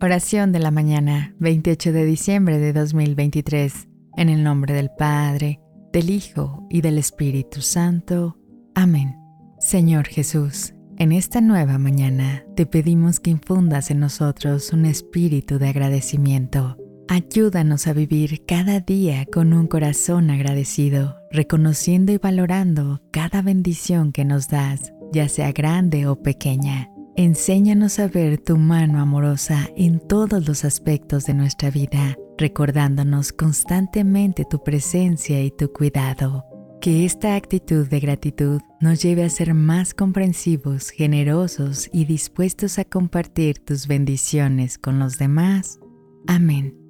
Oración de la mañana, 28 de diciembre de 2023, en el nombre del Padre, del Hijo y del Espíritu Santo. Amén. Señor Jesús, en esta nueva mañana te pedimos que infundas en nosotros un espíritu de agradecimiento. Ayúdanos a vivir cada día con un corazón agradecido, reconociendo y valorando cada bendición que nos das, ya sea grande o pequeña. Enséñanos a ver tu mano amorosa en todos los aspectos de nuestra vida, recordándonos constantemente tu presencia y tu cuidado. Que esta actitud de gratitud nos lleve a ser más comprensivos, generosos y dispuestos a compartir tus bendiciones con los demás. Amén.